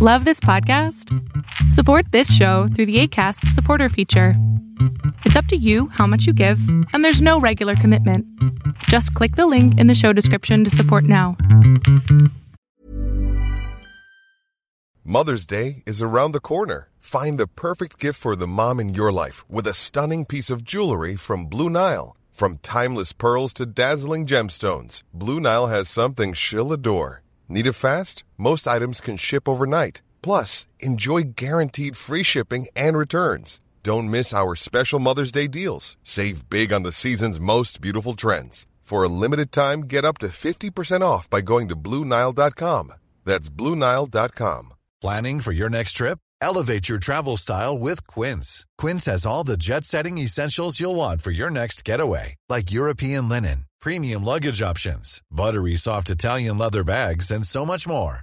Love this podcast? Support this show through the ACAST supporter feature. It's up to you how much you give, and there's no regular commitment. Just click the link in the show description to support now. Mother's Day is around the corner. Find the perfect gift for the mom in your life with a stunning piece of jewelry from Blue Nile. From timeless pearls to dazzling gemstones, Blue Nile has something she'll adore. Need it fast? Most items can ship overnight. Plus, enjoy guaranteed free shipping and returns. Don't miss our special Mother's Day deals. Save big on the season's most beautiful trends. For a limited time, get up to 50% off by going to Bluenile.com. That's Bluenile.com. Planning for your next trip? Elevate your travel style with Quince. Quince has all the jet setting essentials you'll want for your next getaway, like European linen, premium luggage options, buttery soft Italian leather bags, and so much more.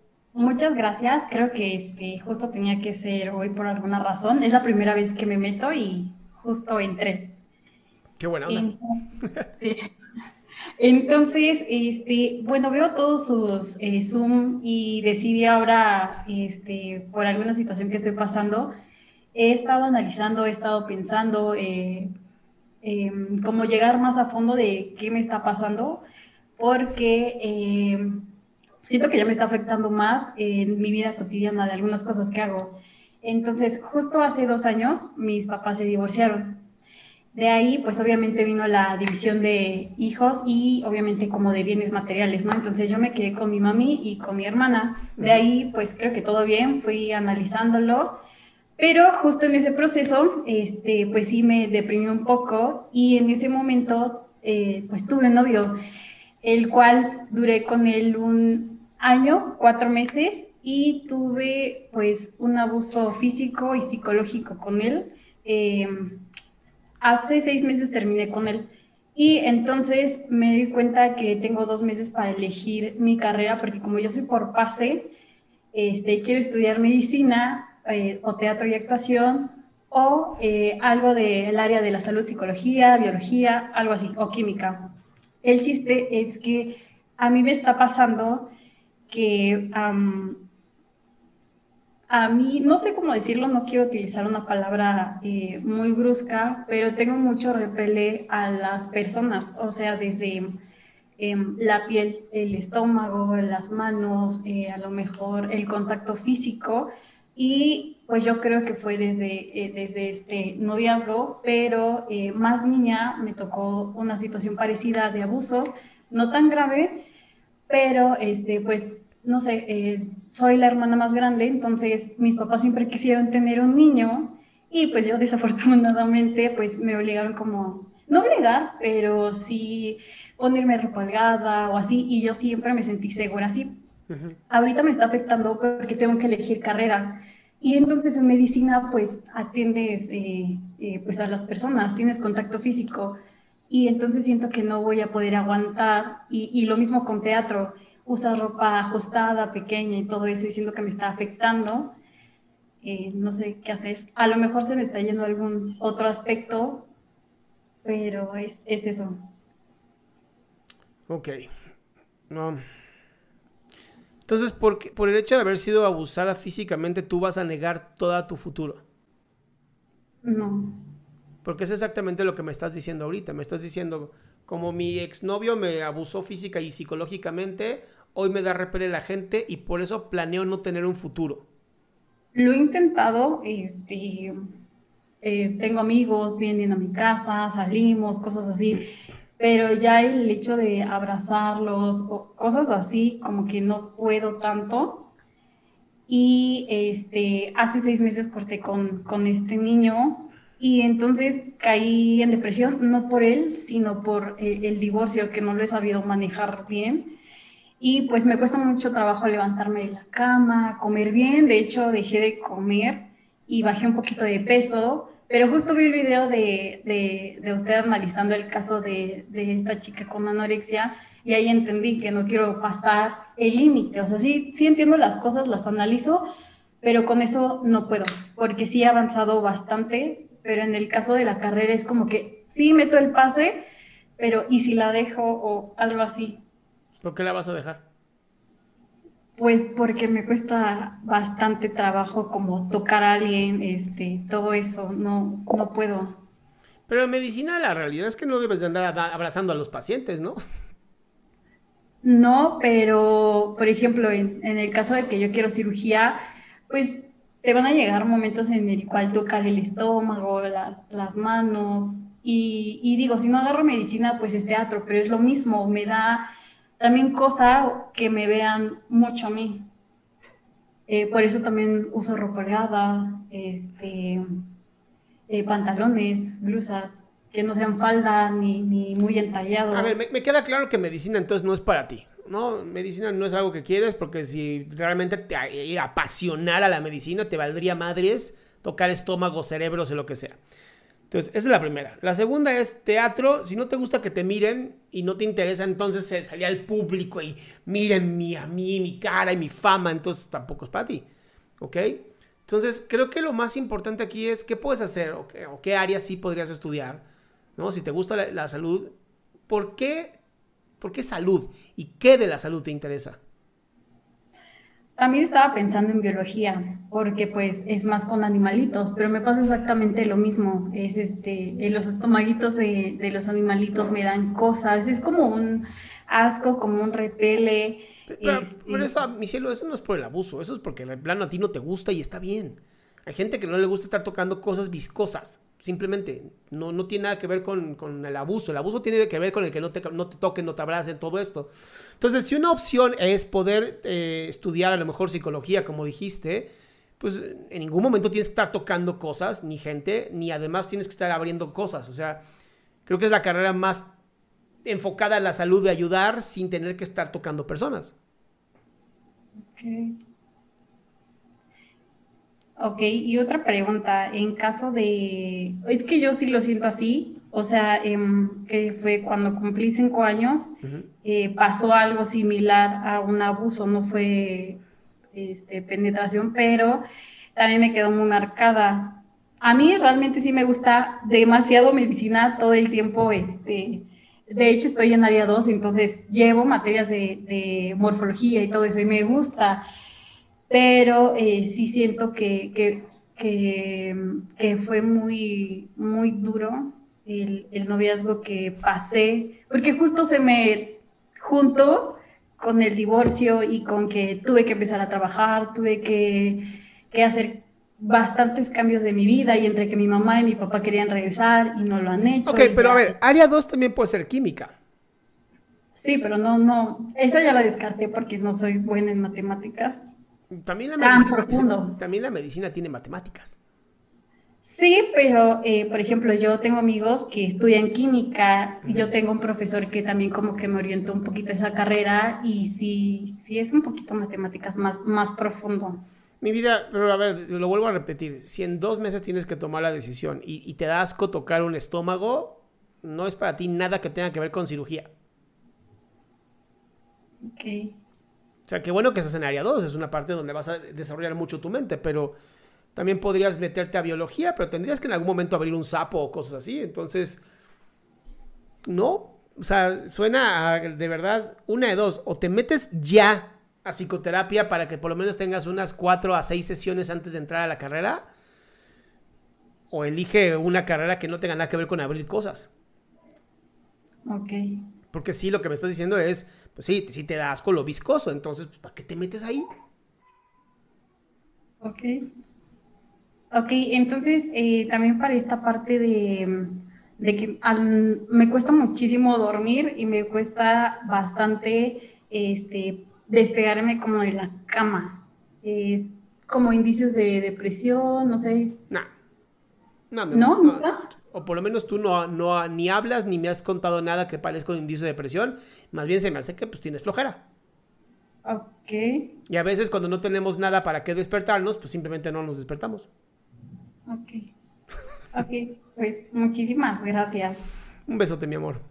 Muchas gracias. Creo que este justo tenía que ser hoy por alguna razón. Es la primera vez que me meto y justo entré. Qué buena onda. sí. Entonces, este, bueno, veo todos sus eh, Zoom y decidí ahora, este, por alguna situación que estoy pasando, he estado analizando, he estado pensando eh, em, cómo llegar más a fondo de qué me está pasando, porque em, siento que ya me está afectando más en mi vida cotidiana de algunas cosas que hago. Entonces, justo hace dos años, mis papás se divorciaron. De ahí, pues obviamente vino la división de hijos y obviamente como de bienes materiales, ¿no? Entonces yo me quedé con mi mami y con mi hermana. De ahí, pues creo que todo bien, fui analizándolo. Pero justo en ese proceso, este, pues sí me deprimí un poco y en ese momento, eh, pues tuve un novio, el cual duré con él un año, cuatro meses y tuve pues un abuso físico y psicológico con él. Eh, hace seis meses terminé con él. Y entonces me di cuenta que tengo dos meses para elegir mi carrera, porque como yo soy por pase, este, quiero estudiar medicina eh, o teatro y actuación, o eh, algo del área de la salud, psicología, biología, algo así, o química. El chiste es que a mí me está pasando que a mí, no sé cómo decirlo, no quiero utilizar una palabra eh, muy brusca, pero tengo mucho repele a las personas, o sea, desde em, la piel, el estómago, las manos, eh, a lo mejor el contacto físico. Y pues yo creo que fue desde, eh, desde este noviazgo, pero más niña me tocó una situación parecida de abuso, no tan grave, pero este, pues no sé, eh, soy la hermana más grande, entonces mis papás siempre quisieron tener un niño y pues yo desafortunadamente pues me obligaron como, no obligar, pero sí ponerme ropa holgada o así y yo siempre me sentí segura así. Ahorita me está afectando porque tengo que elegir carrera. Y entonces en medicina pues atiendes eh, eh, pues a las personas, tienes contacto físico y entonces siento que no voy a poder aguantar y, y lo mismo con teatro usa ropa ajustada, pequeña y todo eso, diciendo que me está afectando. Eh, no sé qué hacer. A lo mejor se me está yendo algún otro aspecto, pero es, es eso. Ok. No. Entonces, por, por el hecho de haber sido abusada físicamente, tú vas a negar todo tu futuro. No. Porque es exactamente lo que me estás diciendo ahorita. Me estás diciendo, como mi exnovio me abusó física y psicológicamente, hoy me da repele la gente y por eso planeo no tener un futuro. Lo he intentado, este, eh, tengo amigos, vienen a mi casa, salimos, cosas así, pero ya el hecho de abrazarlos o cosas así, como que no puedo tanto. Y este, hace seis meses corté con, con este niño y entonces caí en depresión, no por él, sino por el, divorcio, que no lo he sabido manejar bien. y pues me cuesta mucho trabajo levantarme de la cama, comer bien, de hecho dejé de comer y bajé un poquito de peso, pero justo vi el video de, de, de usted analizando el caso de, de, esta chica con anorexia y ahí entendí que no quiero pasar el límite, o sea, sí, sí entiendo las cosas, las analizo, pero con eso no puedo, porque sí he avanzado bastante, pero en el caso de la carrera es como que sí meto el pase, pero ¿y si la dejo o algo así? ¿Por qué la vas a dejar? Pues porque me cuesta bastante trabajo como tocar a alguien, este, todo eso, no, no puedo. Pero en medicina la realidad es que no debes de andar abrazando a los pacientes, ¿no? No, pero por ejemplo, en, en, el caso de que yo quiero cirugía, pues te van a llegar momentos en el cual tocar el estómago, las, las manos, y, digo, si no agarro medicina, pues es teatro, pero es lo mismo, me da también cosa que me vean mucho a mí. Eh, por eso también uso ropa holgada, este, eh, pantalones, blusas, que no sean falda ni, ni muy entallado. A ver, me, queda claro que medicina entonces no es para ti. No, medicina no es algo que quieres porque si realmente te apasionara la medicina, te valdría madres tocar estómago, cerebros o lo que sea. Entonces, esa es la primera. La segunda es teatro. Si no te gusta que te miren y no te interesa, entonces salía al público y miren mi, a mí, mi cara y mi fama, entonces tampoco es para ti. ¿Ok? Entonces, creo que lo más importante aquí es qué puedes hacer o qué, o qué áreas sí podrías estudiar. ¿no? Si te gusta la, la salud, ¿por qué, ¿por qué salud? ¿Y qué de la salud te interesa? También estaba pensando en biología, porque pues es más con animalitos, pero me pasa exactamente lo mismo. Es este, los estomaguitos de, de los animalitos me dan cosas, es como un asco, como un repele. Pero, este... pero eso, mi cielo, eso no es por el abuso, eso es porque el plano a ti no te gusta y está bien. Hay gente que no le gusta estar tocando cosas viscosas. Simplemente no, no tiene nada que ver con, con, el abuso. El abuso tiene que ver con el que no te, no te toquen, no te abracen, todo esto. Entonces, si una opción es poder eh, estudiar a lo mejor psicología, como dijiste, pues en ningún momento tienes que estar tocando cosas, ni gente, ni además tienes que estar abriendo cosas. O sea, creo que es la carrera más enfocada en la salud de ayudar sin tener que estar tocando personas. Ok, y otra pregunta, en caso de, es que yo sí lo siento así, o sea, eh, que fue cuando cumplí cinco años, uh -huh. eh, pasó algo similar a un abuso, no fue este, penetración, pero también me quedó muy marcada. A mí realmente sí me gusta demasiado medicina todo el tiempo, este, de hecho estoy en área 2, entonces llevo materias de, de morfología y todo eso y me gusta pero eh, sí siento que, que, que, que, fue muy, muy duro el, el, noviazgo que pasé, porque justo se me juntó con el divorcio y con que tuve que empezar a trabajar, tuve que, que hacer bastantes cambios de mi vida y entre que mi mamá y mi papá querían regresar y no lo han hecho. Ok, pero ya... a ver, área 2 también puede ser química. Sí, pero no, no, esa ya la descarté porque no soy buena en matemáticas. También la, tan medicina, profundo. también la medicina tiene matemáticas. Sí, pero eh, por ejemplo, yo tengo amigos que estudian química y yo tengo un profesor que también como que me orientó un poquito esa carrera y sí, sí es un poquito matemáticas más, más profundo. Mi vida, pero a ver, lo vuelvo a repetir, si en dos meses tienes que tomar la decisión y, y te da asco tocar un estómago, no es para ti nada que tenga que ver con cirugía. Ok. O sea, qué bueno que estás en área 2, es una parte donde vas a desarrollar mucho tu mente, pero también podrías meterte a biología, pero tendrías que en algún momento abrir un sapo o cosas así. Entonces, no, o sea, suena de verdad una de dos, o te metes ya a psicoterapia para que por lo menos tengas unas cuatro a seis sesiones antes de entrar a la carrera, o elige una carrera que no tenga nada que ver con abrir cosas. Ok. Porque sí, lo que me estás diciendo es, pues sí, sí te das con lo viscoso, entonces, pues, ¿para qué te metes ahí? Ok. Ok, entonces eh, también para esta parte de, de que al, me cuesta muchísimo dormir y me cuesta bastante este, despegarme como de la cama. Es como indicios de depresión, no sé. Nah. No, no, no, no, o por lo menos tú no, no ni hablas ni me has contado nada que parezca un indicio de depresión, más bien se me hace que pues tienes flojera. Ok. Y a veces cuando no tenemos nada para qué despertarnos, pues simplemente no nos despertamos. Ok. Ok, pues muchísimas gracias. Un besote, mi amor.